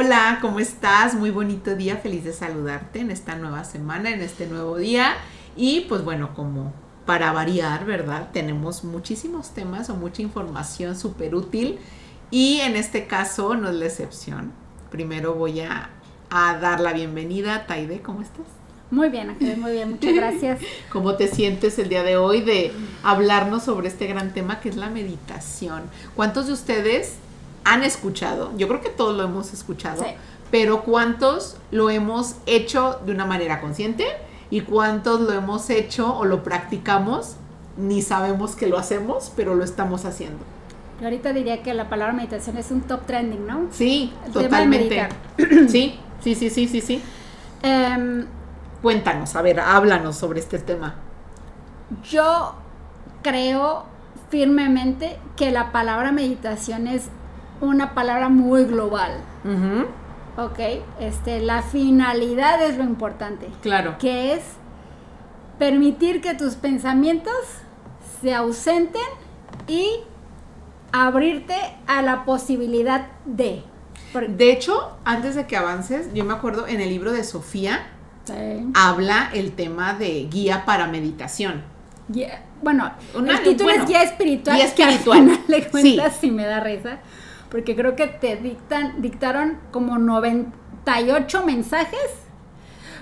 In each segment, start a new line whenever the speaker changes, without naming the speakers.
Hola, ¿cómo estás? Muy bonito día, feliz de saludarte en esta nueva semana, en este nuevo día. Y pues bueno, como para variar, ¿verdad? Tenemos muchísimos temas o mucha información súper útil y en este caso no es la excepción. Primero voy a, dar la bienvenida. Taide, ¿cómo estás?
Muy bien, muy bien, muchas gracias.
¿Cómo te sientes el día de hoy de hablarnos sobre este gran tema que es la meditación? ¿Cuántos de ustedes han escuchado? Yo creo que todos lo hemos escuchado, pero ¿cuántos lo hemos hecho de una manera consciente? ¿Y cuántos lo hemos hecho o lo practicamos? Ni sabemos que lo hacemos, pero lo estamos haciendo.
Yo ahorita diría que la palabra meditación es un top trending, ¿no?
Sí, totalmente. sí, sí, sí, sí, sí, sí. Em, Cuéntanos, a ver, háblanos sobre este tema.
Yo creo firmemente que la palabra meditación es una palabra muy global. Ok, este, la finalidad es lo importante.
Claro.
Que es permitir que tus pensamientos se ausenten y abrirte a la posibilidad de.
De hecho, antes de que avances, yo me acuerdo en el libro de Sofía, habla el tema de guía para meditación.
bueno, el título es guía espiritual. Guía espiritual. le cuentas si me da risa, porque creo que te dictan, dictaron como 98 mensajes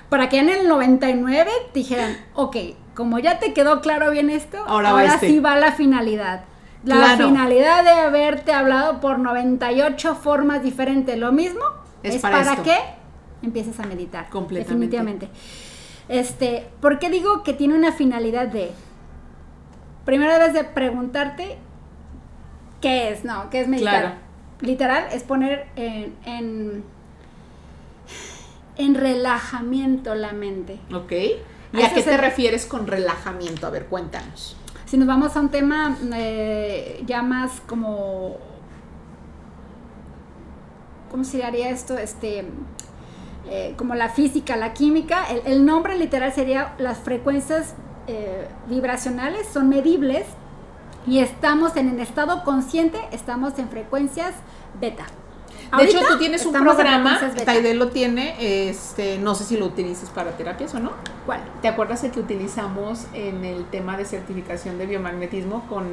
para que en el 99 dijeran, ok, como ya te quedó claro bien esto, ahora, este. sí va la finalidad. La finalidad de haberte hablado por 98 formas diferentes, lo mismo, es, para, que empieces a meditar. Definitivamente. Este, ¿por qué digo que tiene una finalidad de primero debes de preguntarte qué es, no, qué es meditar. Literal es poner en, en, en relajamiento la mente.
Ok. ¿Y a, qué te refieres con relajamiento? A ver, cuéntanos.
Si nos vamos a un tema eh, ya más como, ¿cómo se haría esto? Este, eh, como la física, la química, el, nombre literal sería las frecuencias eh, vibracionales, son medibles y estamos en el estado consciente, estamos en frecuencias beta.
De hecho, tú tienes un programa, Taide lo tiene, este, no sé si lo utilizas para terapias o no.
¿Cuál?
¿Te acuerdas el que utilizamos en el tema de certificación de biomagnetismo con,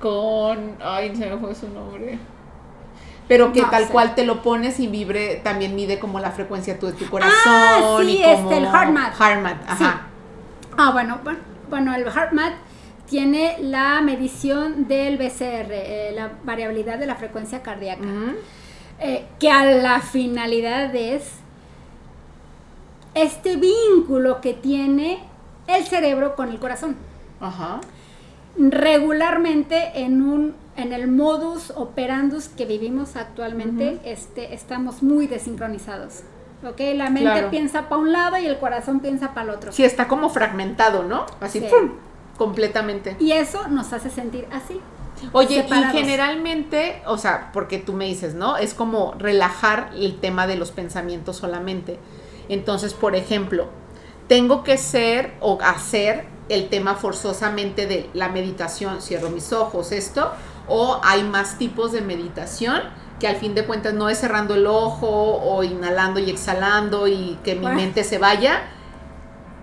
con, ay, se me fue su nombre. Pero que tal cual te lo pones y vibre, también mide como la frecuencia de tu corazón. Ah,
sí, este, el HeartMath.
HeartMath, ajá.
Ah, bueno, bueno, el HeartMath tiene la medición del BCR, eh, la variabilidad de la frecuencia cardíaca, eh, que a la finalidad es este vínculo que tiene el cerebro con el corazón. Ajá. Regularmente en un en el modus operandus que vivimos actualmente, este, estamos muy desincronizados. ¿ok? La mente piensa para un lado y el corazón piensa para el otro.
Sí, está como fragmentado, ¿no? Así, ¡pum! Completamente.
Y eso nos hace sentir así.
Oye, y generalmente, o sea, porque tú me dices, ¿no? Es como relajar el tema de los pensamientos solamente. Entonces, por ejemplo, tengo que ser o hacer el tema forzosamente de la meditación, cierro mis ojos, esto, o hay más tipos de meditación que al fin de cuentas no es cerrando el ojo o inhalando y exhalando y que mi mente se vaya,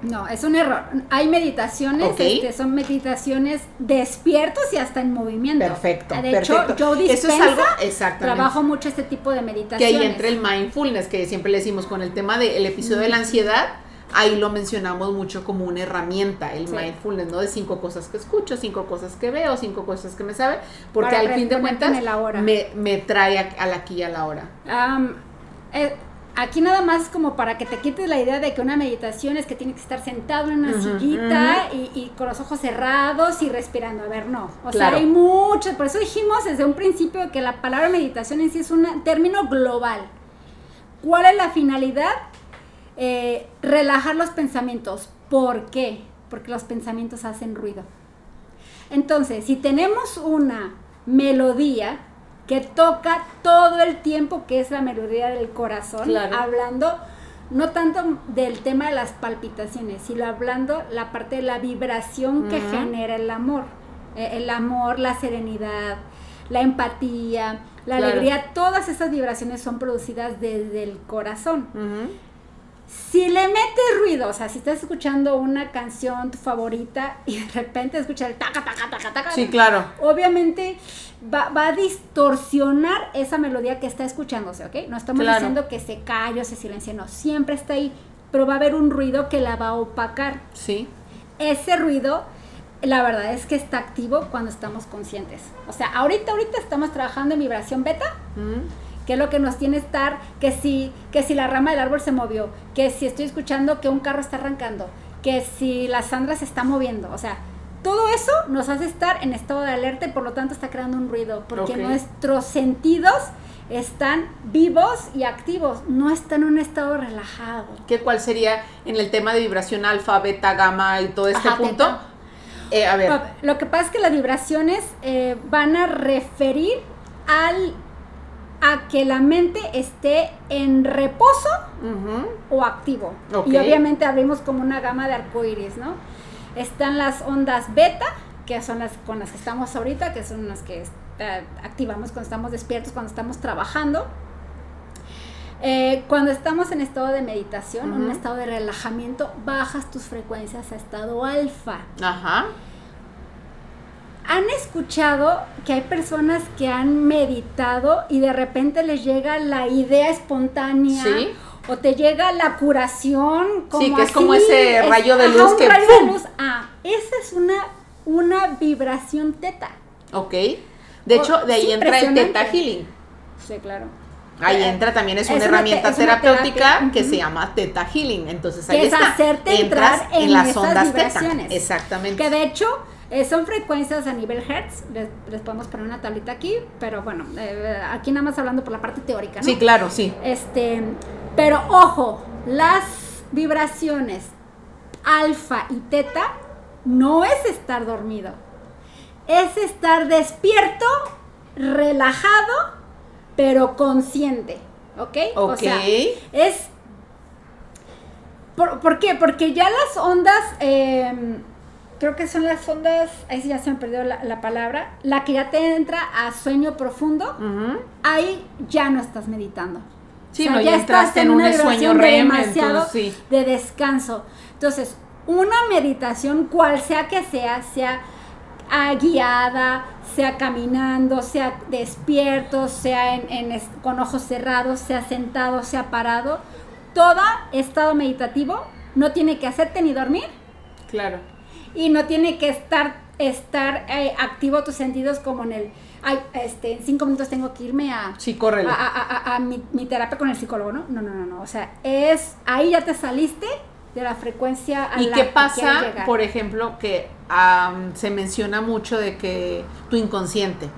no, es un error. Hay meditaciones, este, son meditaciones despiertos y hasta en movimiento.
Perfecto.
De hecho, yo Eso es algo, trabajo mucho este tipo de meditaciones.
Que ahí entre el mindfulness, que siempre le decimos con el tema del episodio de la ansiedad, ahí lo mencionamos mucho como una herramienta, el mindfulness, ¿no? De cinco cosas que escucho, cinco cosas que veo, cinco cosas que me sabe, porque al fin de cuentas me, me, trae a, la aquí y a la hora.
Eh, Aquí nada más como para que te quites la idea de que una meditación es que tiene que estar sentado en una sillita y, con los ojos cerrados y respirando. A ver, no. O sea, hay mucho. Por eso dijimos desde un principio que la palabra meditación en sí es un término global. ¿Cuál es la finalidad? Eh, relajar los pensamientos. ¿Por qué? Porque los pensamientos hacen ruido. Entonces, si tenemos una melodía, que toca todo el tiempo, que es la melodía del corazón, hablando no tanto del tema de las palpitaciones, sino hablando la parte de la vibración que genera el amor. Eh, el amor, la serenidad, la empatía, la alegría, todas esas vibraciones son producidas desde el corazón. Si le metes ruido, o sea, si estás escuchando una canción tu favorita y de repente escuchas el taca, taca, taca, taca.
Sí, claro.
Obviamente va, a distorsionar esa melodía que está escuchándose, ¿ok? No estamos diciendo que se calle o se silencie, no, siempre está ahí, pero va a haber un ruido que la va a opacar.
Sí.
Ese ruido, la verdad es que está activo cuando estamos conscientes. O sea, ahorita, ahorita estamos trabajando en vibración beta que es lo que nos tiene estar, que si, que si la rama del árbol se movió, que si estoy escuchando que un carro está arrancando, que si la Sandra se está moviendo, o sea, todo eso nos hace estar en estado de alerta y por lo tanto está creando un ruido, porque nuestros sentidos están vivos y activos, no están en un estado relajado.
¿Qué cuál sería en el tema de vibración alfa, beta, gamma y todo este punto?
Eh, a ver. Lo que pasa es que las vibraciones eh, van a referir al a que la mente esté en reposo o activo. Y obviamente abrimos como una gama de arcoíris, ¿no? Están las ondas beta, que son las con las que estamos ahorita, que son las que eh, activamos cuando estamos despiertos, cuando estamos trabajando. Eh, cuando estamos en estado de meditación, en un estado de relajamiento, bajas tus frecuencias a estado alfa.
Ajá.
¿Han escuchado que hay personas que han meditado y de repente les llega la idea espontánea?
Sí.
O te llega la curación.
Como sí, que es como ese rayo de luz que.
Rayo de luz. Ah, esa es una, una vibración teta.
Ok. De hecho, de ahí entra el teta healing.
Sí, claro.
Ahí eh, entra también, es, una herramienta terapéutica que se llama Teta Healing. Entonces ahí
es hacerte entrar en, las ondas teta.
Exactamente.
Que de hecho, eh, son frecuencias a nivel Hertz, les, podemos poner una tablita aquí, pero bueno, eh, aquí nada más hablando por la parte teórica, ¿no?
Sí, claro, sí.
Este, pero ojo, las vibraciones alfa y teta no es estar dormido, es estar despierto, relajado, pero consciente, ¿ok?
Ok. O sea,
es... ¿Por, qué? Porque ya las ondas... Eh, creo que son las ondas, ahí sí ya se me perdió la, palabra, la que ya te entra a sueño profundo, ahí ya no estás meditando.
Sí, no, ya, estás en, un sueño REM,
demasiado de descanso. Entonces, una meditación, cual sea que sea, sea guiada, sea caminando, sea despierto, sea en, con ojos cerrados, sea sentado, sea parado, todo estado meditativo no tiene que hacerte ni dormir.
Claro
y no tiene que estar, estar eh, activo tus sentidos como en el, ay, este, en cinco minutos tengo que irme a...
Sí,
A, mi, terapia con el psicólogo, ¿no? No, no, no, no. O sea, es, ahí ya te saliste de la frecuencia
a ¿Y qué pasa, por ejemplo, que se menciona mucho de que tu inconsciente,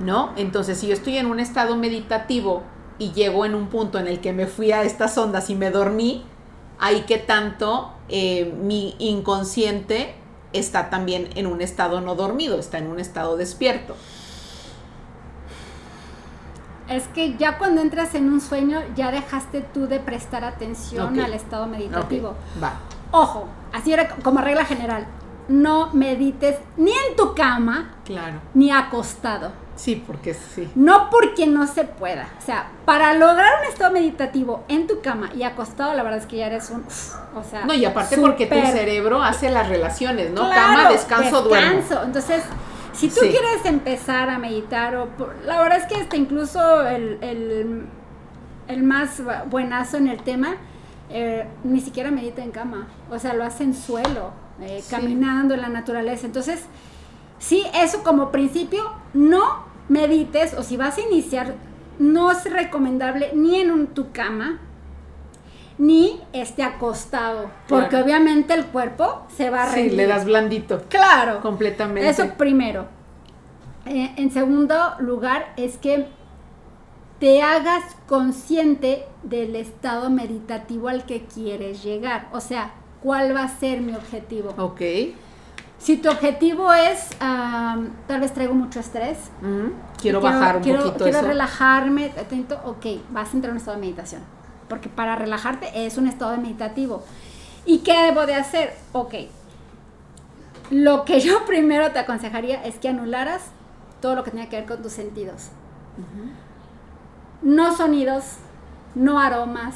¿no? Entonces, si yo estoy en un estado meditativo y llego en un punto en el que me fui a estas ondas y me dormí, ahí que tanto eh, mi inconsciente está también en un estado no dormido, está en un estado despierto.
Es que ya cuando entras en un sueño, ya dejaste tú de prestar atención al estado meditativo.
Va.
Ojo, así era como regla general. No medites ni en tu cama,
claro.
ni acostado.
Sí, porque sí.
No porque no se pueda. O sea, para lograr un estado meditativo en tu cama y acostado, la verdad es que ya eres un. o sea.
No, y aparte porque tu cerebro hace las relaciones, ¿no? cama, descanso, descanso.
Entonces, si tú quieres empezar a meditar, o la verdad es que hasta incluso el, el, más buenazo en el tema, eh, ni siquiera medita en cama. O sea, lo hace en suelo, eh, caminando en la naturaleza. Entonces, sí, eso como principio, no medites o si vas a iniciar, no es recomendable ni en tu cama, ni esté acostado, porque obviamente el cuerpo se va a
rendir. Sí, le das blandito.
Claro.
Completamente.
Eso primero. Eh, en segundo lugar, es que te hagas consciente del estado meditativo al que quieres llegar. O sea, ¿cuál va a ser mi objetivo?
Ok.
Si tu objetivo es, tal vez traigo mucho estrés.
Quiero, bajar un
quiero,
poquito
Quiero relajarme, atento, ok, vas a entrar en un estado de meditación. Porque para relajarte es un estado de meditativo. ¿Y qué debo de hacer? Ok. Lo que yo primero te aconsejaría es que anularas todo lo que tenía que ver con tus sentidos. No sonidos, no aromas,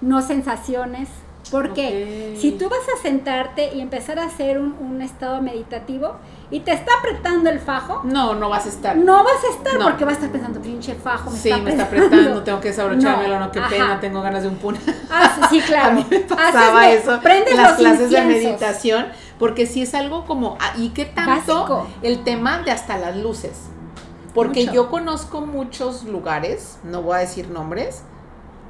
no sensaciones. Porque si tú vas a sentarte y empezar a hacer un, estado meditativo y te está apretando el fajo.
No, no vas a estar.
No vas a estar porque vas a estar pensando, pinche fajo,
me sí, me está apretando, tengo que desabrochármelo, no, qué pena, tengo ganas de un pun.
Ah, sí, claro. a
mí me pasaba eso en las clases de meditación, porque si es algo como, ah, ¿y qué tanto? El tema de hasta las luces. Porque yo conozco muchos lugares, no voy a decir nombres,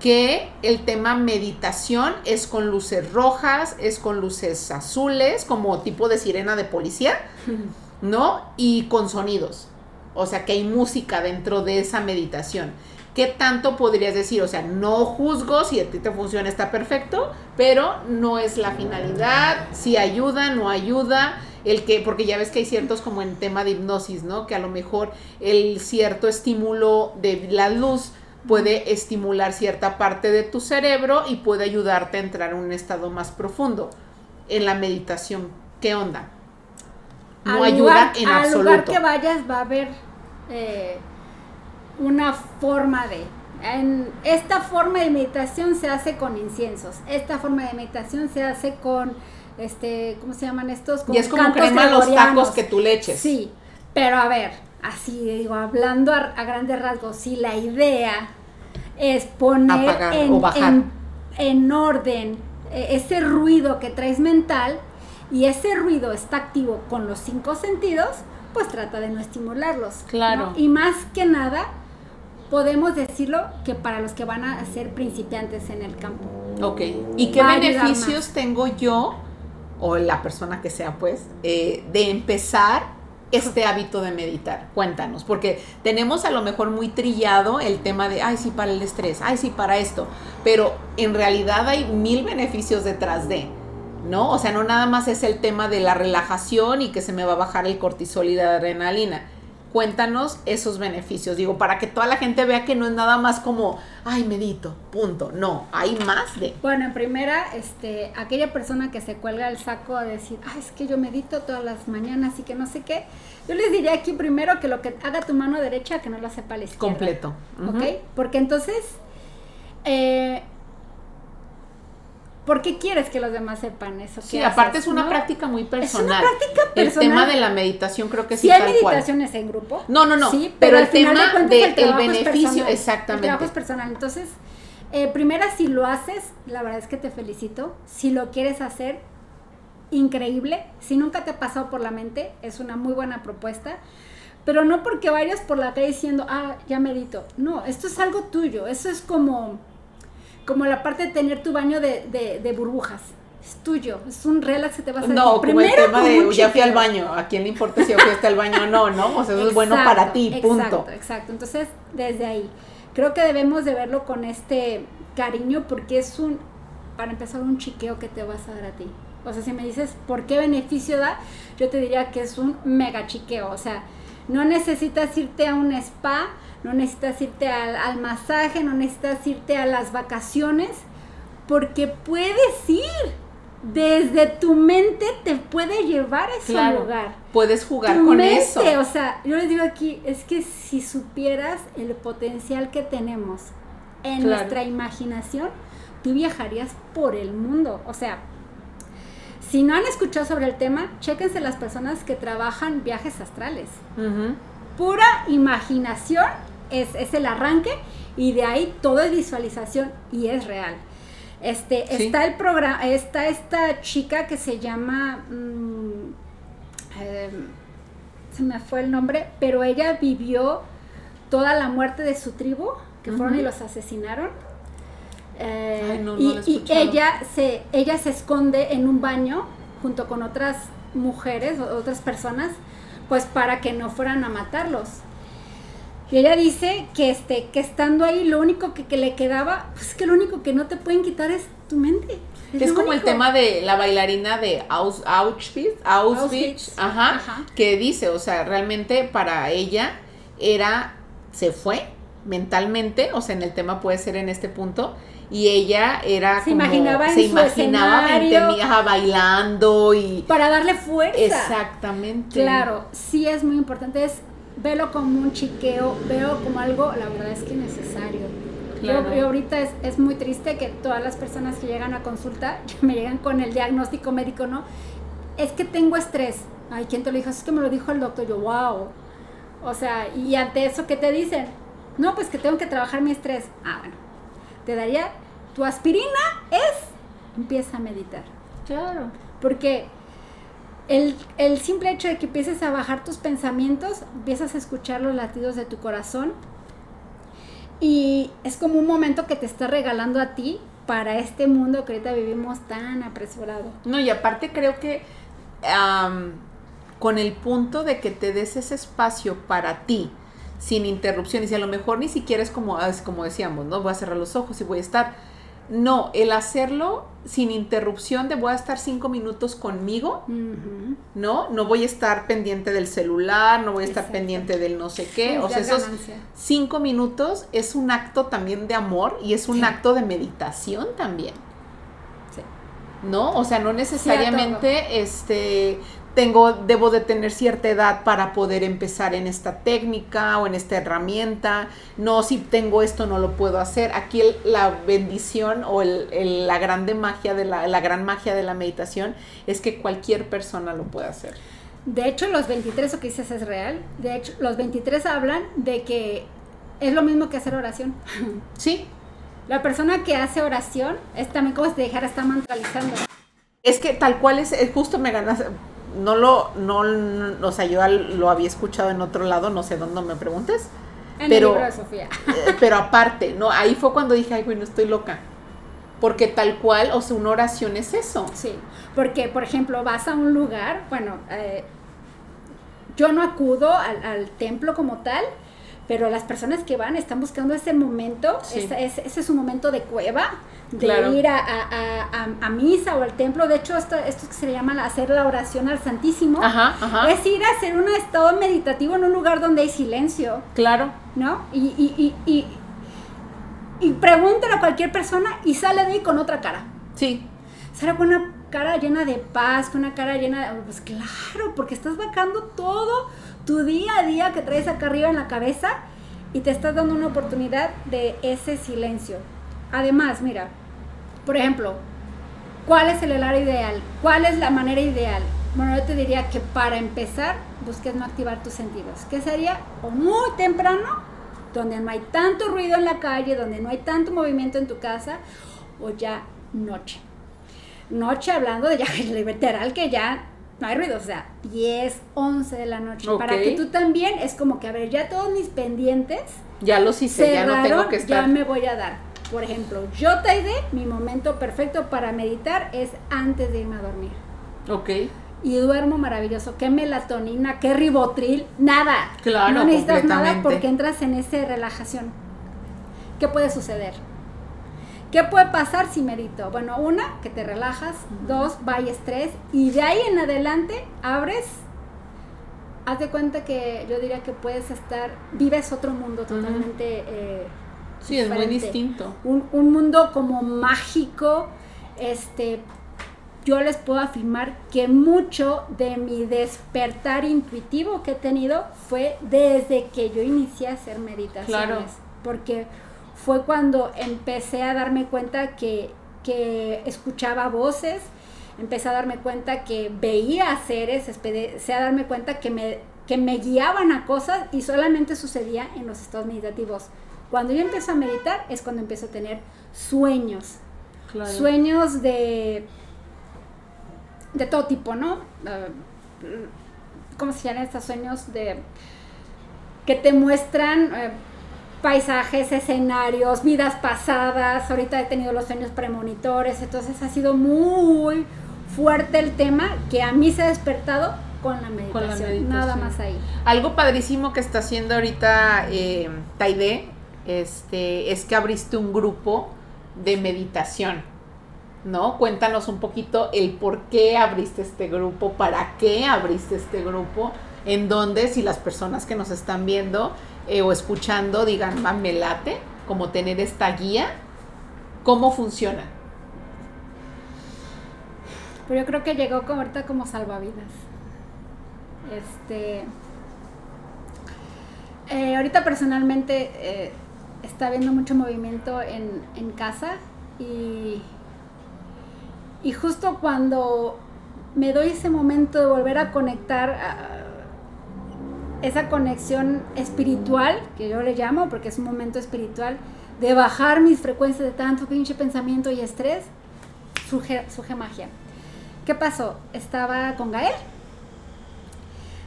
que el tema meditación es con luces rojas, es con luces azules, como tipo de sirena de policía, ¿no? Y con sonidos. O sea, que hay música dentro de esa meditación. ¿Qué tanto podrías decir? O sea, no juzgo si a ti te funciona, está perfecto, pero no es la finalidad, si ayuda, no ayuda, el que, porque ya ves que hay ciertos como en tema de hipnosis, ¿no? Que a lo mejor el cierto estímulo de la luz puede estimular cierta parte de tu cerebro y puede ayudarte a entrar en un estado más profundo. En la meditación, ¿qué onda?
No ayuda en al absoluto. Al lugar que vayas va a haber eh, una forma de... En esta forma de meditación se hace con inciensos. Esta forma de meditación se hace con, este, ¿cómo se llaman estos?
y es como crema los tacos que tú le eches.
Sí, pero a ver, así digo, hablando a, grandes rasgos, si la idea es poner en, orden eh, ese ruido que traes mental y ese ruido está activo con los cinco sentidos, pues trata de no estimularlos.
Claro.
Y más que nada, podemos decirlo que para los que van a ser principiantes en el campo.
Ok. ¿Y qué beneficios tengo yo, o la persona que sea, pues, eh, de empezar este hábito de meditar? Cuéntanos, porque tenemos a lo mejor muy trillado el tema de, ay, sí, para el estrés, ay, sí, para esto, pero en realidad hay mil beneficios detrás de, ¿no? O sea, no nada más es el tema de la relajación y que se me va a bajar el cortisol y la adrenalina cuéntanos esos beneficios. Digo, para que toda la gente vea que no es nada más como, ay, medito, punto. No, hay más de.
Bueno, en primera, este, aquella persona que se cuelga el saco a decir, ay, es que yo medito todas las mañanas y que no sé qué. Yo les diría aquí primero que lo que haga tu mano derecha, que no lo sepa la izquierda.
Completo.
¿Ok? Porque entonces, eh, ¿Por qué quieres que los demás sepan eso?
Sí, aparte es una práctica muy personal.
Es una práctica personal.
El tema de la meditación creo que
sí,
sí
hay meditaciones en grupo.
No, no, no. Sí, pero, el tema del beneficio, exactamente.
El trabajo es personal. Entonces, eh, primera, si lo haces, la verdad es que te felicito. Si lo quieres hacer, increíble. Si nunca te ha pasado por la mente, es una muy buena propuesta. Pero no porque vayas por la calle diciendo, ah, ya medito. No, esto es algo tuyo. Eso es como como la parte de tener tu baño de, de, burbujas. Es tuyo, es un relax que te vas a.
No, como el tema de ya fui al baño, ¿a quién le importa si yo fui hasta el baño o no, no? O sea, eso es bueno para ti, punto.
Exacto, exacto. Entonces, desde ahí, creo que debemos de verlo con este cariño porque es un, para empezar, un chiqueo que te vas a dar a ti. O sea, si me dices, ¿por qué beneficio da? Yo te diría que es un mega chiqueo. O sea, no necesitas irte a un spa no necesitas irte al, masaje, no necesitas irte a las vacaciones, porque puedes ir. Desde tu mente te puede llevar a ese lugar.
Puedes jugar con eso.
O sea, yo les digo aquí, es que si supieras el potencial que tenemos en nuestra imaginación, tú viajarías por el mundo. O sea, si no han escuchado sobre el tema, chéquense las personas que trabajan viajes astrales. Pura imaginación es, el arranque y de ahí todo es visualización y es real. Este, está el programa, está esta chica que se llama, mm, em, se me fue el nombre, pero ella vivió toda la muerte de su tribu, que fueron y los asesinaron. Eh, y, y ella se, ella se esconde en un baño junto con otras mujeres, otras personas, pues para que no fueran a matarlos. Y ella dice que, este, que estando ahí lo único que, le quedaba, pues es que lo único que no te pueden quitar es tu mente.
Es, como el tema de la bailarina de Auschwitz, Auschwitz, ajá, que dice, o sea, realmente para ella era, se fue mentalmente, o sea, en el tema puede ser en este punto, y ella era
se imaginaba en
se imaginaba bailando y
para darle fuerza.
Exactamente.
Claro sí es muy importante es velo como un chiqueo veo como algo la verdad es que necesario. Claro. yo, ahorita es, es, muy triste que todas las personas que llegan a consulta me llegan con el diagnóstico médico no es que tengo estrés. Ay quién te lo dijo es que me lo dijo el doctor. Yo wow o sea y ante eso qué te dicen no pues que tengo que trabajar mi estrés ah bueno te daría, tu aspirina es, empieza a meditar.
Claro.
Porque el, el, simple hecho de que empieces a bajar tus pensamientos, empiezas a escuchar los latidos de tu corazón y es como un momento que te está regalando a ti para este mundo que ahorita vivimos tan apresurado.
No, y aparte creo que con el punto de que te des ese espacio para ti, sin interrupciones y a lo mejor ni siquiera es como, es como decíamos, ¿no? Voy a cerrar los ojos y voy a estar. No, el hacerlo sin interrupción de voy a estar cinco minutos conmigo, ¿no? No voy a estar pendiente del celular, no voy a estar pendiente del no sé qué. o sea, esos cinco minutos es un acto también de amor y es un acto de meditación también. Sí. ¿No? O sea, no necesariamente este tengo, debo de tener cierta edad para poder empezar en esta técnica o en esta herramienta. No, si tengo esto no lo puedo hacer. Aquí la bendición o el, la grande magia de la, la gran magia de la meditación es que cualquier persona lo puede hacer.
De hecho, los 23, o que dices es real. De hecho, los 23 hablan de que es lo mismo que hacer oración.
Sí.
La persona que hace oración es también como si te dejara estar mantralizando.
Es que tal cual es, justo me ganas, no lo, no, o sea, yo lo había escuchado en otro lado, no sé dónde me preguntes.
En pero, el libro de Sofía.
Eh, pero aparte, no, ahí fue cuando dije, ay, bueno, estoy loca. Porque tal cual, o sea, una oración es eso.
Sí, porque, por ejemplo, vas a un lugar, bueno, eh, yo no acudo al, al templo como tal, pero las personas que van están buscando ese momento, ese, ese, es un momento de cueva, de ir a, a, a, misa o al templo. De hecho, esto, esto que se le llama hacer la oración al Santísimo, es ir a hacer un estado meditativo en un lugar donde hay silencio.
Claro.
¿No? Y, y, y, y, y pregúntale a cualquier persona y sale de ahí con otra cara.
Sí.
Sale con una cara llena de paz, con una cara llena de... Pues claro, porque estás vacando todo tu día a día que traes acá arriba en la cabeza y te estás dando una oportunidad de ese silencio. Además, mira, por ejemplo, ¿cuál es el horario ideal? ¿Cuál es la manera ideal? Bueno, yo te diría que para empezar busques no activar tus sentidos. ¿Qué sería? O muy temprano, donde no hay tanto ruido en la calle, donde no hay tanto movimiento en tu casa, o ya noche. Noche hablando de ya literal que ya no hay ruido, o sea, 10, 11 de la noche. Para que tú también es como que, a ver, ya todos mis pendientes.
Ya los hice, ya no tengo que estar.
Ya me voy a dar. Por ejemplo, yo te mi momento perfecto para meditar es antes de irme a dormir.
Ok.
Y duermo maravilloso. ¿Qué melatonina? ¿Qué ribotril? Nada. Claro, No necesitas nada porque entras en esa relajación. ¿Qué puede suceder? ¿Qué puede pasar si medito? Bueno, una, que te relajas, dos, vaya estrés, y de ahí en adelante abres, haz de cuenta que yo diría que puedes estar, vives otro mundo totalmente...
Eh, sí, es muy distinto.
Un, un, mundo como mágico, este, yo les puedo afirmar que mucho de mi despertar intuitivo que he tenido fue desde que yo inicié a hacer meditaciones. Claro. Porque fue cuando empecé a darme cuenta que, escuchaba voces, empecé a darme cuenta que veía seres, empecé a darme cuenta que me, que me guiaban a cosas y solamente sucedía en los estados meditativos. Cuando yo empiezo a meditar es cuando empiezo a tener sueños. Sueños de, de todo tipo, ¿no? Ah, ¿Cómo se llaman estos sueños? De, que te muestran... Eh, paisajes, escenarios, vidas pasadas. Ahorita he tenido los sueños premonitores, entonces ha sido muy fuerte el tema que a mí se ha despertado con la meditación, nada más ahí.
Algo padrísimo que está haciendo ahorita eh, Taide este, es que abriste un grupo de meditación, ¿no? Cuéntanos un poquito el por qué abriste este grupo, para qué abriste este grupo, en donde si las personas que nos están viendo eh, o escuchando digan, me late, como tener esta guía ¿Cómo funciona?
Pero yo creo que llegó ahorita como salvavidas. Este. Eh, ahorita personalmente eh, está habiendo mucho movimiento en, en casa y, y justo cuando me doy ese momento de volver a conectar esa conexión espiritual, que yo le llamo porque es un momento espiritual, de bajar mis frecuencias de tanto pinche pensamiento y estrés, surge, surge magia. ¿Qué pasó? Estaba con Gael.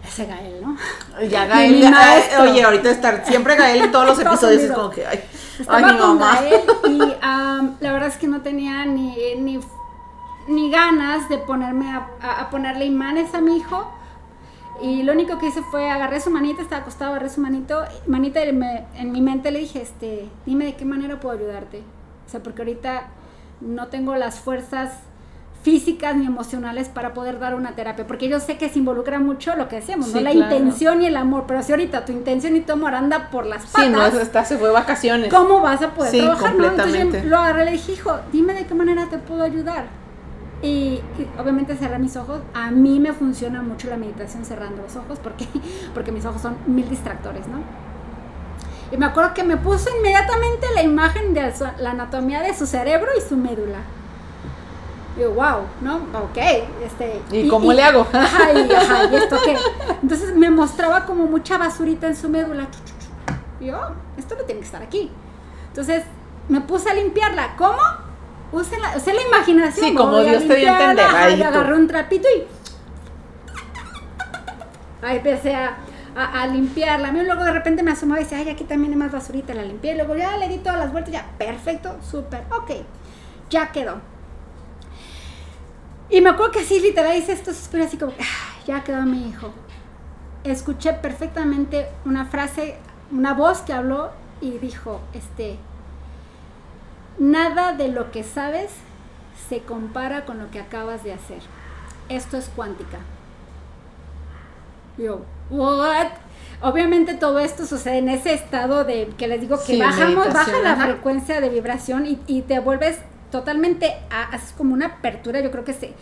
Ese Gael, ¿no?
Ya Gael, oye, ahorita estar siempre Gael en todos los episodios es como que, ay,
Estaba con Gael y la verdad es que no tenía ni, ni, ni ganas de ponerme a, a, ponerle imanes a mi hijo. Y lo único que hice fue agarré su manita, estaba acostado, agarré su manito, manita y en mi mente le dije, este, dime de qué manera puedo ayudarte. O sea, porque ahorita no tengo las fuerzas físicas ni emocionales para poder dar una terapia, porque yo sé que se involucra mucho lo que decíamos, ¿no? La intención y el amor, pero si ahorita tu intención y tu amor anda por las patas.
Sí, no, está, se fue vacaciones.
¿Cómo vas a poder trabajar? Entonces lo agarré y le dije, hijo, dime de qué manera te puedo ayudar. Y, obviamente cerré mis ojos. A mí me funciona mucho la meditación cerrando los ojos porque, porque mis ojos son mil distractores, ¿no? Y me acuerdo que me puso inmediatamente la imagen de la anatomía de su cerebro y su médula. Y yo, wow, ¿no? Ok. Este,
¿Y, cómo le hago?
Ajá, y, ajá, ¿y esto qué? Entonces me mostraba como mucha basurita en su médula. Y yo, esto no tiene que estar aquí. Entonces me puse a limpiarla. ¿Cómo? Use la, la imaginación.
Sí, como Dios te dio a entender.
Ahí agarré un trapito y. Ahí empecé a, a, a limpiarla. A mí luego de repente me asomaba y decía, ay, aquí también hay más basurita. La limpié. Y luego ya le di todas las vueltas. Ya, perfecto, súper. Ok, ya quedó. Y me acuerdo que así literal hice esto suspiro así como, ya quedó mi hijo. Escuché perfectamente una frase, una voz que habló y dijo, este, nada de lo que sabes se compara con lo que acabas de hacer. Esto es cuántica. Yo, what? Obviamente todo esto sucede en ese estado de que les digo que bajamos, baja la frecuencia de vibración y, y te vuelves totalmente, haces como una apertura, yo creo que se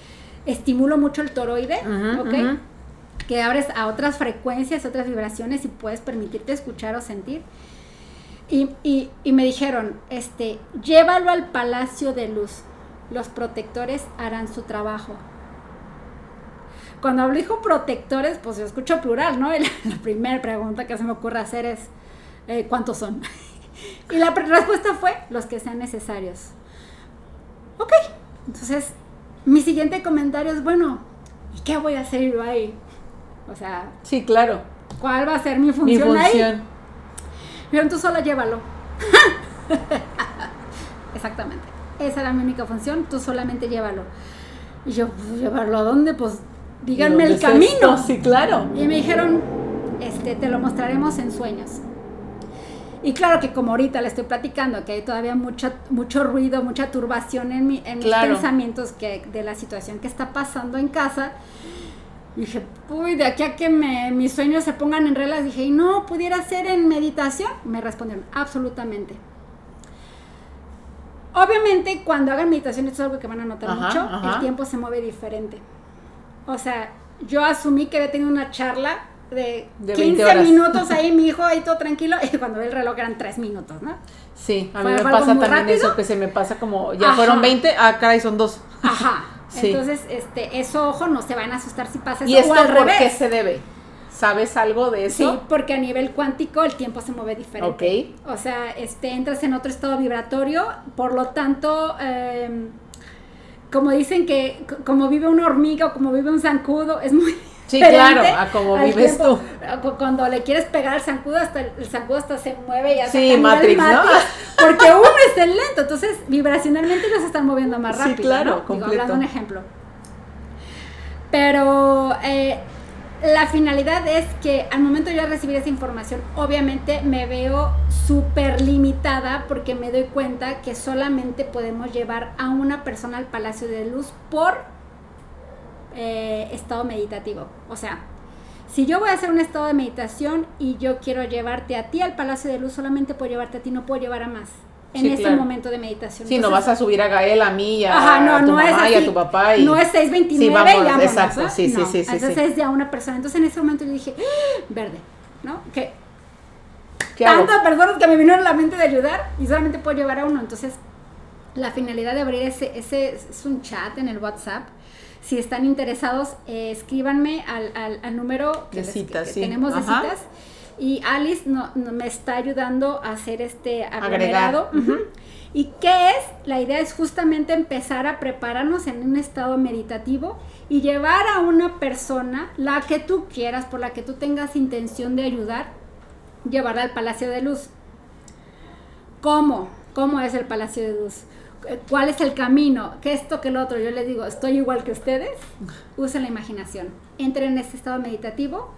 estimula mucho el toroide, ¿ok? Que abres a otras frecuencias, otras vibraciones y puedes permitirte escuchar o sentir. Y, y, me dijeron, este, llévalo al palacio de luz. Los protectores harán su trabajo. Cuando hablo dijo protectores, pues yo escucho plural, ¿no? la, primera pregunta que se me ocurre hacer es, eh, ¿cuántos son? y la respuesta fue, los que sean necesarios. Ok, entonces mi siguiente comentario es, bueno, ¿y qué voy a hacer yo ahí? O sea...
Sí, claro.
¿Cuál va a ser mi función, mi función. ahí? Pero tú solo llévalo. Exactamente. Esa era mi única función, tú solamente llévalo. Y yo, pues, ¿llevarlo a dónde? Pues díganme el camino.
Sí, claro.
Y me dijeron, este, te lo mostraremos en sueños. Y claro que como ahorita le estoy platicando, que hay todavía mucho, mucho ruido, mucha turbación en, mi, en mis pensamientos que, de la situación que está pasando en casa, dije, uy, de aquí a que me, mis sueños se pongan en reglas, dije, ¿y no pudiera ser en meditación? Me respondieron, absolutamente. Obviamente, cuando hagan meditación, esto es algo que van a notar mucho, el tiempo se mueve diferente. O sea, yo asumí que había tenido una charla de, 15 minutos ahí, mi hijo ahí todo tranquilo, y cuando ve el reloj eran 3 minutos, ¿no?
Sí, a mí me pasa también eso, que se me pasa como, ya fueron 20, ah, caray, son 2.
Ajá. Entonces, este, eso, ojo, no se van a asustar si pasa eso.
¿Y esto por qué se debe? ¿Sabes algo de eso?
Sí, porque a nivel cuántico el tiempo se mueve diferente. Ok. O sea, este, entras en otro estado vibratorio, por lo tanto, em, como dicen que como vive una hormiga o como vive un zancudo, es muy
Sí, claro, a como vives tú.
Cuando le quieres pegar al zancudo, hasta el zancudo hasta se mueve y hasta
Sí, Matrix, ¿no?
Porque uno es el lento, entonces vibracionalmente los están moviendo más rápido.
Sí, claro,
¿no? Digo, hablando un ejemplo. Pero eh, la finalidad es que al momento de yo recibir esa información, obviamente me veo súper limitada porque me doy cuenta que solamente podemos llevar a una persona al Palacio de Luz por eh, estado meditativo. O sea, si yo voy a hacer un estado de meditación y yo quiero llevarte a ti al Palacio de Luz, solamente puedo llevarte a ti, no puedo llevar a más. en ese momento de meditación.
Sí, no vas a subir a Gael, a mí, a, a tu mamá y a tu papá. Y...
No es 629 sí, vamos,
Exacto, sí, sí, sí, sí.
Entonces es ya una persona. Entonces en ese momento yo dije, ¡Ah! verde, ¿no? Que tantas personas que me vinieron a la mente de ayudar y solamente puedo llevar a uno. Entonces la finalidad de abrir ese, ese es un chat en el WhatsApp. Si están interesados, eh, escríbanme al, al, al número
que, citas,
tenemos de citas y Alice no, me está ayudando a hacer este agregado. ¿Y qué es? La idea es justamente empezar a prepararnos en un estado meditativo y llevar a una persona, la que tú quieras, por la que tú tengas intención de ayudar, llevarla al Palacio de Luz. ¿Cómo? ¿Cómo es el Palacio de Luz? ¿Cuál es el camino? ¿Qué esto, que lo otro? Yo les digo, estoy igual que ustedes. Usen la imaginación. Entren en este estado meditativo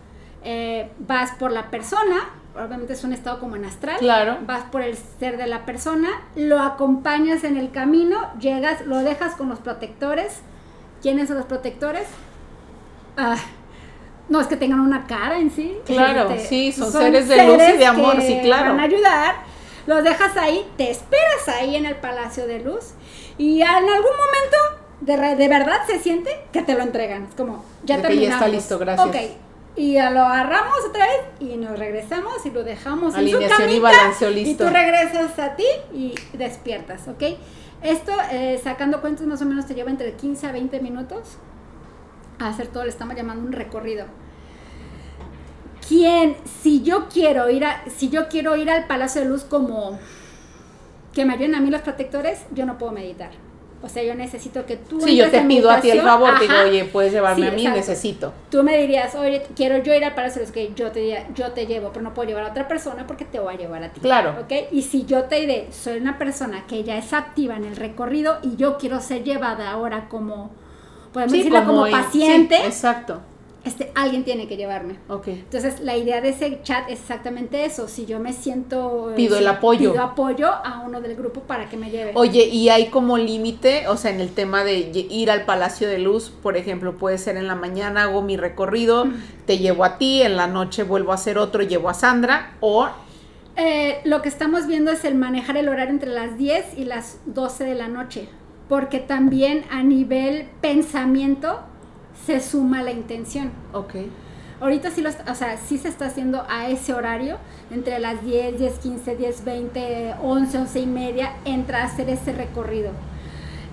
eh, vas por la persona, obviamente es un estado como en astral,
claro.
vas por el ser de la persona, lo acompañas en el camino, llegas, lo dejas con los protectores. ¿Quiénes son los protectores? Ah, no es que tengan una cara en sí.
Claro, este, sí, son, seres de luz y de amor, sí, claro.
Van a ayudar, los dejas ahí, te esperas ahí en el Palacio de Luz y en algún momento de, de verdad se siente que te lo entregan. Es como, ya terminamos.
ya está listo, gracias.
Ok, y lo agarramos otra vez y nos regresamos y lo dejamos
Alineación en su y balanceo listo.
Y tú regresas a ti y despiertas, ¿ok? Esto, eh, sacando cuentas, más o menos te lleva entre 15 a 20 minutos a hacer todo, le estamos llamando un recorrido. ¿Quién, si yo quiero ir a, si yo quiero ir al Palacio de Luz como que me ayuden a mí los protectores, yo no puedo meditar o sea, yo necesito que tú...
Sí, yo te pido a ti el favor, digo, oye, puedes llevarme a mí, necesito.
Tú me dirías, oye, quiero yo ir al palacio, es que yo te diría, yo te llevo, pero no puedo llevar a otra persona porque te voy a llevar a ti.
Claro.
¿Ok? Y si yo te diré, soy una persona que ya es activa en el recorrido y yo quiero ser llevada ahora como, podemos decirlo, como, paciente.
exacto
este, alguien tiene que llevarme.
Okay.
Entonces, la idea de ese chat es exactamente eso. Si yo me siento...
Pido el apoyo.
Pido apoyo a uno del grupo para que me lleve.
Oye, ¿y hay como límite? O sea, en el tema de ir al Palacio de Luz, por ejemplo, puede ser en la mañana hago mi recorrido, te llevo a ti, en la noche vuelvo a hacer otro llevo a Sandra, o...
Eh, lo que estamos viendo es el manejar el horario entre las 10 y las 12 de la noche, porque también a nivel pensamiento se suma la intención.
Ok.
Ahorita sí, lo, o sea, sí se está haciendo a ese horario, entre las 10, 10, 15, 10, 20, 11, 11 y media, entra a hacer ese recorrido.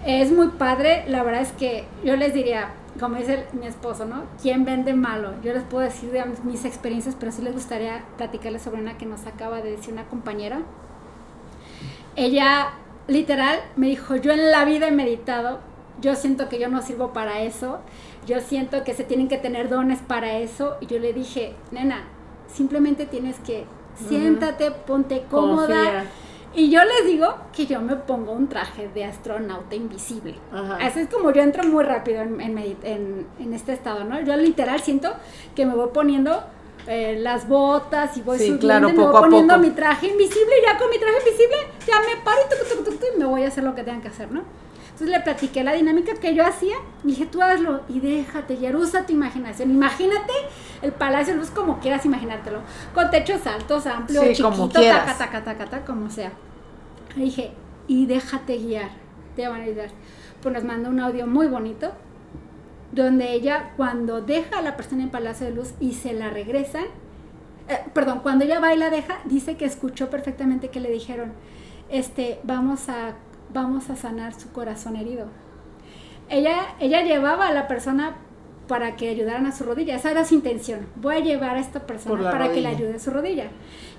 Es muy padre, la verdad es que yo les diría, como dice mi esposo, ¿no? ¿Quién vende malo? Yo les puedo decir de mis experiencias, pero sí les gustaría platicarles sobre una que nos acaba de decir una compañera. Ella, literal, me dijo, yo en la vida he meditado, yo siento que yo no sirvo para eso yo siento que se tienen que tener dones para eso. Y yo le dije, nena, simplemente tienes que siéntate, ponte cómoda. Y yo les digo que yo me pongo un traje de astronauta invisible. Así es como yo entro muy rápido en, en, este estado, ¿no? Yo literal siento que me voy poniendo eh, las botas y voy subiendo y me voy poniendo mi traje invisible. Y ya con mi traje invisible ya me paro y, y me voy a hacer lo que tengan que hacer, ¿no? Entonces le platiqué la dinámica que yo hacía. dije, tú hazlo y déjate, y usa tu imaginación. Imagínate el palacio luz como quieras imaginártelo. Con techos altos, amplios, sí, chiquito, como taca, taca, taca, taca, como sea. Le dije, y déjate guiar. Te van a ayudar. Pues nos mandó un audio muy bonito. Donde ella, cuando deja a la persona en Palacio de Luz y se la regresan, eh, perdón, cuando ella va y la deja, dice que escuchó perfectamente que le dijeron, este, vamos a vamos a sanar su corazón herido. Ella, ella llevaba a la persona para que ayudaran a su rodilla. Esa era su intención. Voy a llevar a esta persona para que le ayude a su rodilla.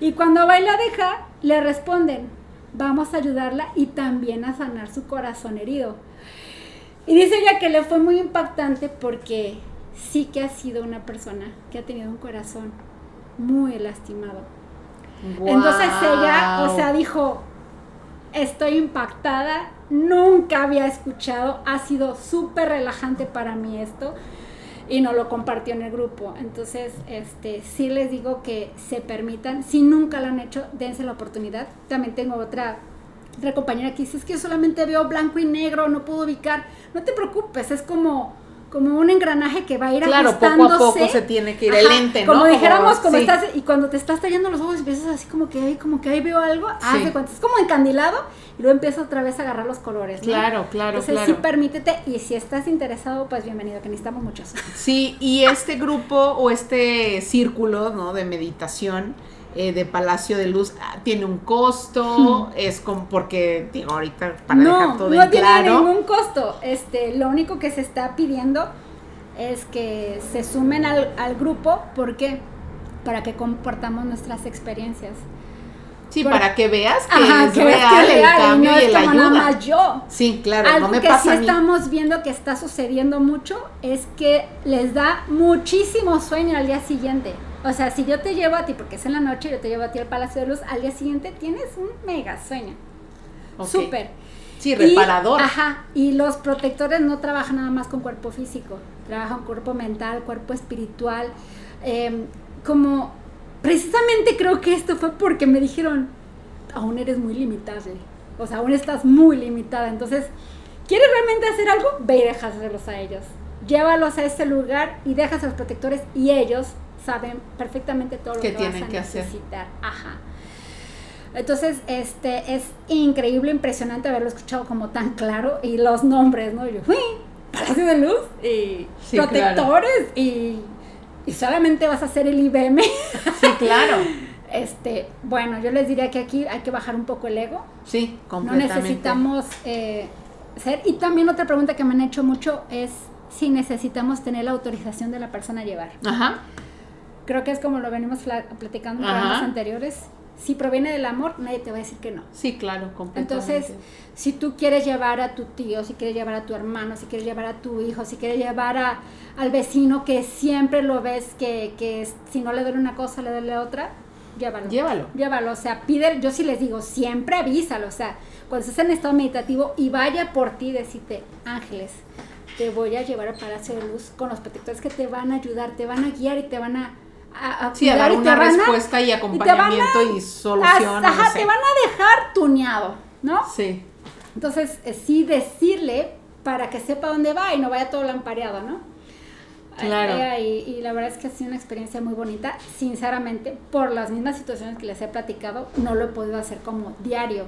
Y cuando va y la deja, le responden, vamos a ayudarla y también a sanar su corazón herido. Y dice ella que le fue muy impactante porque sí que ha sido una persona que ha tenido un corazón muy lastimado. Entonces ella, o sea, dijo, estoy impactada, nunca había escuchado, ha sido súper relajante para mí esto y no lo compartió en el grupo. Entonces, este, sí les digo que se permitan, si nunca lo han hecho, dense la oportunidad. También tengo otra, compañera que dice, es que yo solamente veo blanco y negro, no puedo ubicar. No te preocupes, es como como un engranaje que va a ir
claro, poco a poco se tiene que ir el lente,
¿no? Como dijéramos, como estás, y cuando te estás tallando los ojos empiezas así como que ahí, como que ahí veo algo, sí. es como encandilado, y luego empiezas otra vez a agarrar los colores, ¿no?
Claro, claro,
Entonces sí permítete, y si estás interesado, pues bienvenido, que necesitamos muchos.
Sí, y este grupo o este círculo, ¿no? De meditación, eh, de Palacio de Luz ah, tiene un costo, es como porque digo ahorita para dejar todo
no
tiene
ningún costo. Este, lo único que se está pidiendo es que se sumen al, grupo porque para que comportamos nuestras experiencias.
Sí, para que veas que es real, el cambio y, el ayuda. más
yo.
Sí, claro,
Algo que sí estamos viendo que está sucediendo mucho es que les da muchísimo sueño al día siguiente. O sea, si yo te llevo a ti, porque es en la noche, yo te llevo a ti al Palacio de Luz, al día siguiente tienes un mega sueño. Súper.
Sí, reparador.
ajá, y los protectores no trabajan nada más con cuerpo físico, trabajan cuerpo mental, cuerpo espiritual. Em, como, precisamente creo que esto fue porque me dijeron, aún eres muy limitable. O sea, aún estás muy limitada. Entonces, ¿quieres realmente hacer algo? Ve y déjaselos a ellos. Llévalos a ese lugar y dejas a los protectores y ellos saben perfectamente todo lo que, tienen vas a que necesitar. Ajá. Entonces, este, es increíble, impresionante haberlo escuchado como tan claro y los nombres, ¿no? yo, ¡uy! Palacio de Luz y protectores y, y, solamente vas a hacer el IBM.
Sí, claro.
Este, bueno, yo les diría que aquí hay que bajar un poco el ego.
Sí, completamente.
No necesitamos eh, ser. Y también otra pregunta que me han hecho mucho es si necesitamos tener la autorización de la persona a llevar.
Ajá.
Creo que es como lo venimos platicando en programas anteriores. Si proviene del amor, nadie te va a decir que no.
Sí, claro, completamente.
Entonces, si tú quieres llevar a tu tío, si quieres llevar a tu hermano, si quieres llevar a tu hijo, si quieres llevar a, al vecino que siempre lo ves que, que si no le duele una cosa, le duele otra, llévalo.
Llévalo.
Llévalo, o sea, pide, yo sí les digo, siempre avísalo, o sea, cuando estés en estado meditativo y vaya por ti, decirte, ángeles, te voy a llevar al Palacio de Luz con los protectores que te van a ayudar, te van a guiar y te van a a,
sí, a dar una respuesta y acompañamiento y, solución.
ajá, te van a dejar tuneado, ¿no?
Sí.
Entonces, eh, sí decirle para que sepa dónde va y no vaya todo lampareado, ¿no?
Claro.
Eh, y, la verdad es que ha sido una experiencia muy bonita. Sinceramente, por las mismas situaciones que les he platicado, no lo he podido hacer como diario.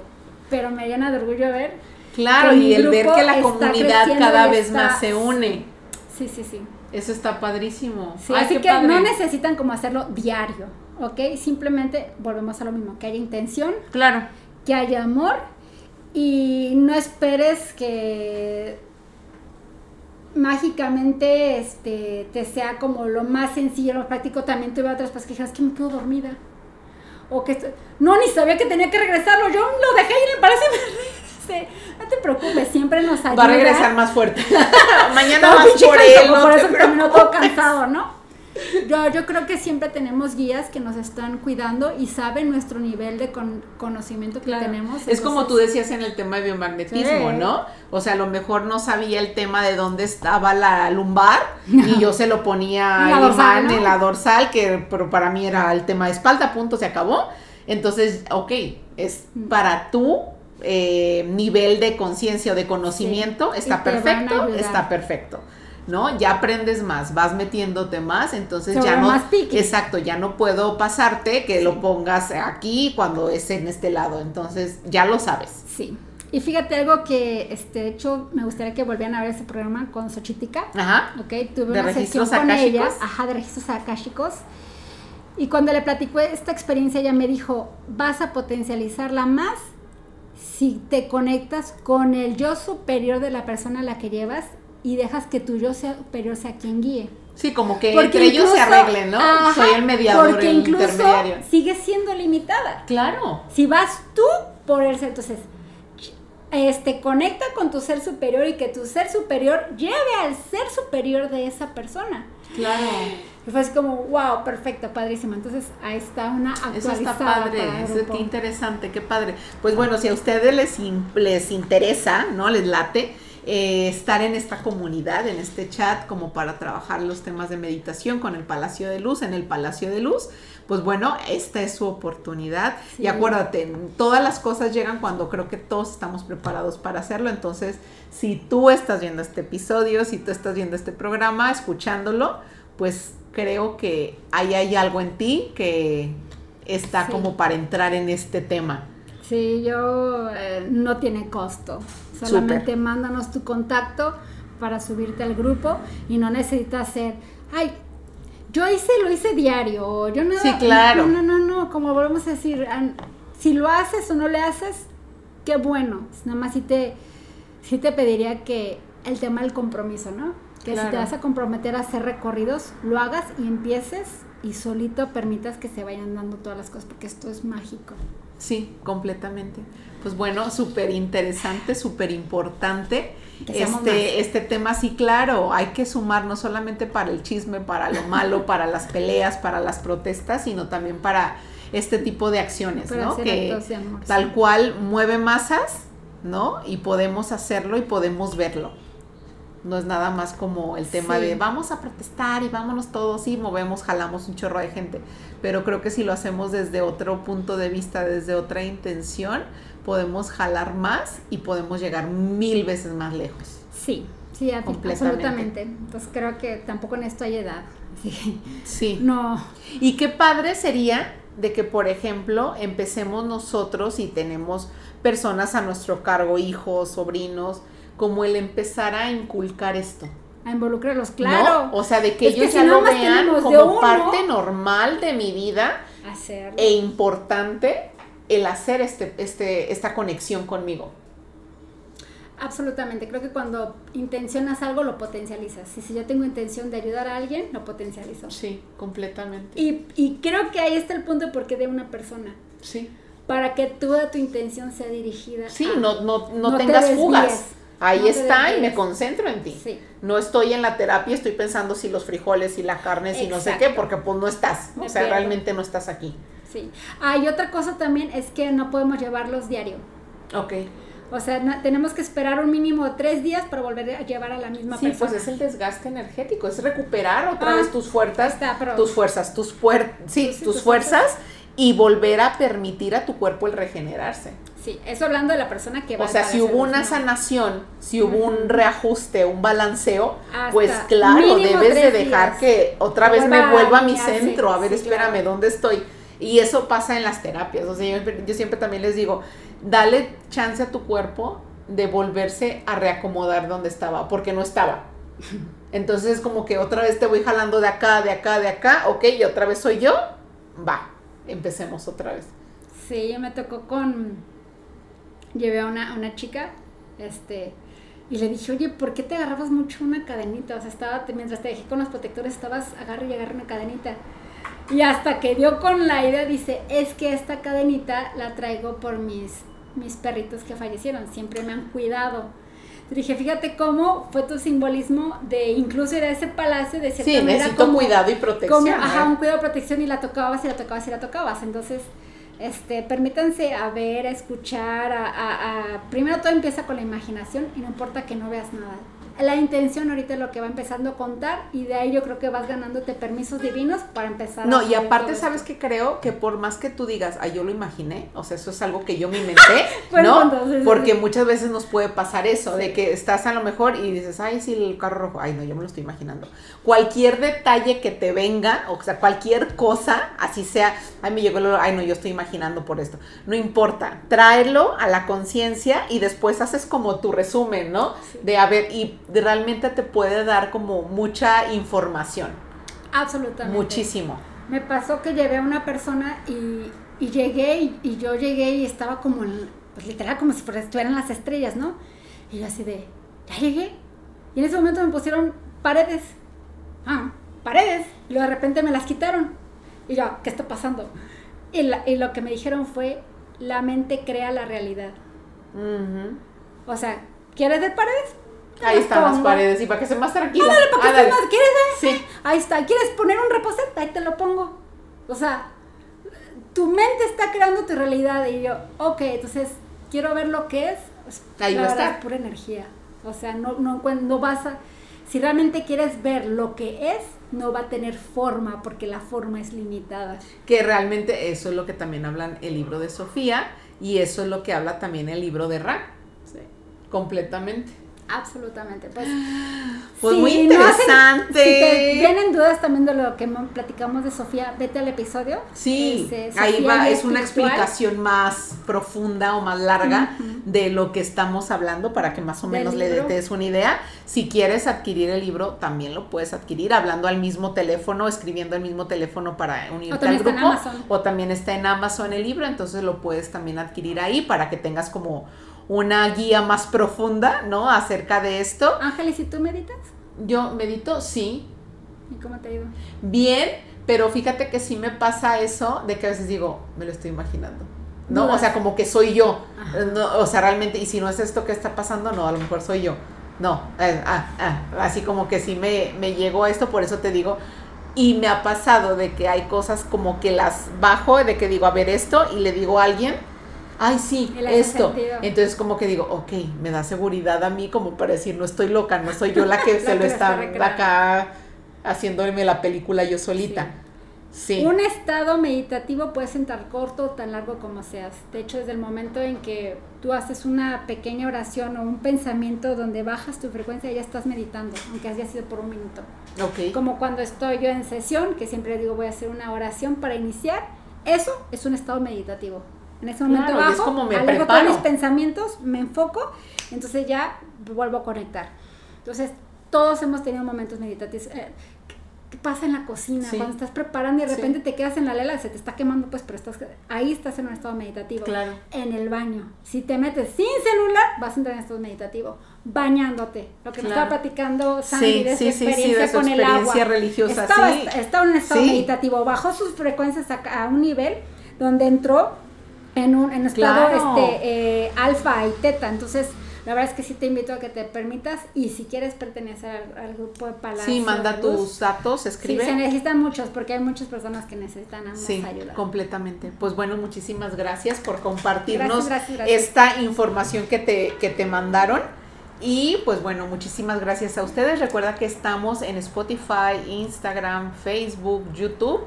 Pero me llena de orgullo ver.
Claro, y el ver que la comunidad cada vez más se une.
Sí, sí, sí.
Eso está padrísimo.
Sí, así que no necesitan como hacerlo diario, ¿ok? Simplemente volvemos a lo mismo, que haya intención.
Claro.
Que haya amor y no esperes que mágicamente este, te sea como lo más sencillo, lo más práctico. También tuve otras personas que dijeron, que me quedo dormida. O que, no, ni sabía que tenía que regresarlo. Yo lo dejé y le parece no te preocupes, siempre nos ayuda.
Va a regresar más fuerte. Mañana más por él,
no por eso terminó todo cansado, ¿no? Yo, yo creo que siempre tenemos guías que nos están cuidando y saben nuestro nivel de conocimiento que tenemos.
Es como tú decías en el tema de biomagnetismo, ¿no? O sea, a lo mejor no sabía el tema de dónde estaba la lumbar y yo se lo ponía la, en la dorsal, que pero para mí era el tema de espalda, punto, se acabó. Entonces, ok, es mm. para tú eh, nivel de conciencia o de conocimiento, está perfecto, está perfecto. ¿no? Ya aprendes más, vas metiéndote más, entonces ya no, exacto, ya no puedo pasarte que lo pongas aquí cuando es en este lado, entonces ya lo sabes.
Sí. Y fíjate algo que, este, de hecho, me gustaría que volvieran a ver ese programa con Xochitica.
Ajá.
Ok, tuve una sesión con ella. Ajá, de registros akáshicos. Y cuando le platicó esta experiencia, ella me dijo, vas a potencializarla más si te conectas con el yo superior de la persona a la que llevas y dejas que tu yo superior sea quien guíe.
Sí, como que entre ellos se arreglen, ¿no? Soy el mediador,
porque incluso sigue siendo limitada.
Claro.
Si vas tú por el ser, entonces, este, conecta con tu ser superior y que tu ser superior lleve al ser superior de esa persona.
Claro.
Y fue así como, wow, perfecto, padrísimo. Entonces, ahí está una actualizada. Eso está
padre, eso qué interesante, qué padre. Pues bueno, si a ustedes les, les interesa, ¿no? Les late, eh, estar en esta comunidad, en este chat, como para trabajar los temas de meditación con el Palacio de Luz, en el Palacio de Luz, pues bueno, esta es su oportunidad. Y acuérdate, todas las cosas llegan cuando creo que todos estamos preparados para hacerlo. Entonces, si tú estás viendo este episodio, si tú estás viendo este programa, escuchándolo, pues creo que ahí hay algo en ti que está como para entrar en este tema.
Sí, yo eh, no tiene costo. Solamente mándanos tu contacto para subirte al grupo y no necesitas hacer, ay, yo hice, lo hice diario, yo no...
Sí, claro.
No, no, no, como volvemos a decir, si lo haces o no le haces, qué bueno. Nada más sí te, sí te pediría que el tema del compromiso, ¿no? Que si te vas a comprometer a hacer recorridos, lo hagas y empieces y solito permitas que se vayan dando todas las cosas, porque esto es mágico.
Sí, completamente. Pues bueno, súper interesante, súper importante. Este, este tema, sí, claro, hay que sumar no solamente para el chisme, para lo malo, para las peleas, para las protestas, sino también para este tipo de acciones, ¿no? Que tal cual mueve masas, ¿no? Y podemos hacerlo y podemos verlo. No es nada más como el tema de vamos a protestar y vámonos todos y movemos, jalamos un chorro de gente. Pero creo que si lo hacemos desde otro punto de vista, desde otra intención, podemos jalar más y podemos llegar mil veces más lejos.
Sí, sí, absolutamente. Entonces creo que tampoco en esto hay edad.
Sí.
No.
Y qué padre sería de que, por ejemplo, empecemos nosotros y tenemos personas a nuestro cargo, hijos, sobrinos, como el empezar a inculcar esto.
A involucrarlos, claro.
O sea, de que ellos ya lo vean como parte normal de mi vida e importante el hacer este, este, esta conexión conmigo.
Absolutamente, creo que cuando intencionas algo lo potencializas. Y si yo tengo intención de ayudar a alguien, lo potencializo.
Sí, completamente.
Y, y creo que ahí está el punto de por qué de una persona.
Sí.
Para que toda tu intención sea dirigida.
Sí, no, no, no, tengas fugas. Ahí está y me concentro en ti. No estoy en la terapia, estoy pensando si los frijoles y la carne, si no sé qué, porque pues no estás. o sea, realmente no estás aquí.
Sí. Hay ah, otra cosa también es que no podemos llevarlos diario.
Ok.
O sea, tenemos que esperar un mínimo de tres días para volver a llevar a la misma
persona.
Sí,
pues es el desgaste energético, es recuperar otra vez ah, tus fuerzas, tus fuerzas, tus, fuer sí, tus, fuerzas y volver a permitir a tu cuerpo el regenerarse.
Sí, eso hablando de la persona que va
O sea, si hubo una sanación, si hubo un reajuste, un balanceo, pues claro, debes de dejar que otra vez me vuelva a mi centro. A ver, espérame, ¿dónde estoy? Y eso pasa en las terapias. O sea, yo, siempre también les digo, dale chance a tu cuerpo de volverse a reacomodar donde estaba, porque no estaba. Entonces es como que otra vez te voy jalando de acá, de acá, de acá, ok, y otra vez soy yo, va, empecemos otra vez.
Sí, me tocó con llevé a una, una chica, este, y le dije, oye, ¿por qué te agarrabas mucho una cadenita? O sea, estaba, mientras te dejé con los protectores, estabas agarre y agarre una cadenita. Y hasta que dio con la idea, dice, es que esta cadenita la traigo por mis, mis perritos que fallecieron, siempre me han cuidado. dije, fíjate cómo fue tu simbolismo de incluso ir a ese palacio de
cierta sí, necesito cuidado y protección.
ajá, un cuidado y protección y la tocabas y la tocabas y la tocabas. Entonces, este, permítanse a ver, a escuchar, a, Primero todo empieza con la imaginación y no importa que no veas nada la intención ahorita es lo que va empezando a contar y de ahí yo creo que vas ganándote permisos divinos para empezar.
No, y aparte sabes que creo que por más que tú digas, ay, yo lo imaginé, o sea, eso es algo que yo me inventé, ¿no? Porque muchas veces nos puede pasar eso, de que estás a lo mejor y dices, ay, sí, el carro rojo, ay, no, yo me lo estoy imaginando. Cualquier detalle que te venga, o sea, cualquier cosa, así sea, ay, me llegó el ay, no, yo estoy imaginando por esto. No importa, tráelo a la conciencia y después haces como tu resumen, ¿no? De, a ver, y realmente te puede dar como mucha información.
Absolutamente.
Muchísimo.
Me pasó que llevé a una persona y, llegué y, yo llegué y estaba como, pues literal, como si estuvieran las estrellas, ¿no? Y yo así de, ya llegué. Y en ese momento me pusieron paredes. Ah, paredes. Y luego de repente me las quitaron. Y yo, ¿qué está pasando? Y, y lo que me dijeron fue, la mente crea la realidad. O sea, ¿quieres ver paredes?
Ahí están las paredes y para que se más tranquila.
Ándale, para que estés más. ¿Quieres? Sí. Ahí está. ¿Quieres poner un reposet? Ahí te lo pongo. O sea, tu mente está creando tu realidad y yo, ok, entonces quiero ver lo que es.
Ahí va a estar.
pura energía. O sea, no, no, no vas a... Si realmente quieres ver lo que es, no va a tener forma porque la forma es limitada.
Que realmente eso es lo que también hablan el libro de Sofía y eso es lo que habla también el libro de Ra. Sí. Completamente.
Absolutamente. Pues,
pues muy interesante. si
te vienen dudas también de lo que platicamos de Sofía, vete al episodio.
Sí, ahí va, es una explicación más profunda o más larga de lo que estamos hablando para que más o menos le des una idea. Si quieres adquirir el libro, también lo puedes adquirir hablando al mismo teléfono, escribiendo el mismo teléfono para unirte al grupo. O también está en Amazon el libro, entonces lo puedes también adquirir ahí para que tengas como una guía más profunda, ¿no? Acerca de esto.
Ángeles, ¿y tú meditas?
Yo medito, sí.
¿Y cómo te ha ido?
Bien, pero fíjate que sí me pasa eso de que a veces digo, me lo estoy imaginando. ¿No? O sea, como que soy yo. o sea, realmente, y si no es esto que está pasando, no, a lo mejor soy yo. No, eh, ah, ah, así como que sí me, me llegó esto, por eso te digo, y me ha pasado de que hay cosas como que las bajo, de que digo, a ver esto, y le digo a alguien, ay, sí, esto. Entonces como que digo, ok, me da seguridad a mí como para decir, no estoy loca, no soy yo la que se lo está, acá haciéndome la película yo solita. Sí.
Un estado meditativo puede sentar corto o tan largo como seas. De hecho, desde el momento en que tú haces una pequeña oración o un pensamiento donde bajas tu frecuencia, ya estás meditando, aunque haya sido por un minuto.
Okay.
Como cuando estoy yo en sesión, que siempre digo voy a hacer una oración para iniciar, eso es un estado meditativo. En ese momento bajo, como me todos mis pensamientos, me enfoco, entonces ya vuelvo a conectar. Entonces, todos hemos tenido momentos meditativos. Eh, ¿Qué pasa en la cocina? Cuando estás preparando y de repente te quedas en la lela, se te está quemando, pues, pero estás ahí estás en un estado meditativo.
Claro.
En el baño. Si te metes sin celular, vas a entrar en estado meditativo. Bañándote. Lo que me estaba platicando Sandy de su experiencia con el agua.
religiosa.
Estaba, estaba en un estado meditativo. Bajó sus frecuencias a, a un nivel donde entró en un en estado este, eh, alfa y teta. Entonces, la verdad es que sí te invito a que te permitas y si quieres pertenecer al, grupo de Palacio.
Sí, manda tus datos, escribe.
Sí, se necesitan muchos porque hay muchas personas que necesitan ambas sí,
completamente. Pues bueno, muchísimas gracias por compartirnos esta información que te, que te mandaron. Y pues bueno, muchísimas gracias a ustedes. Recuerda que estamos en Spotify, Instagram, Facebook, YouTube.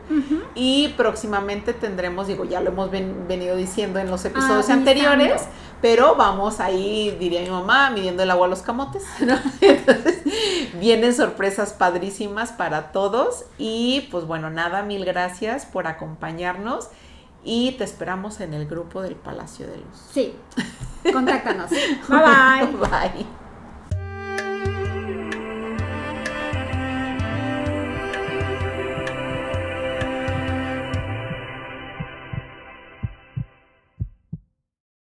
Y próximamente tendremos, digo, ya lo hemos venido diciendo en los episodios ah, anteriores, pero vamos ahí, diría mi mamá, midiendo el agua a los camotes. Entonces, vienen sorpresas padrísimas para todos. Y pues bueno, nada, mil gracias por acompañarnos y te esperamos en el grupo del Palacio de Luz.
Sí, contáctanos. bye bye. bye.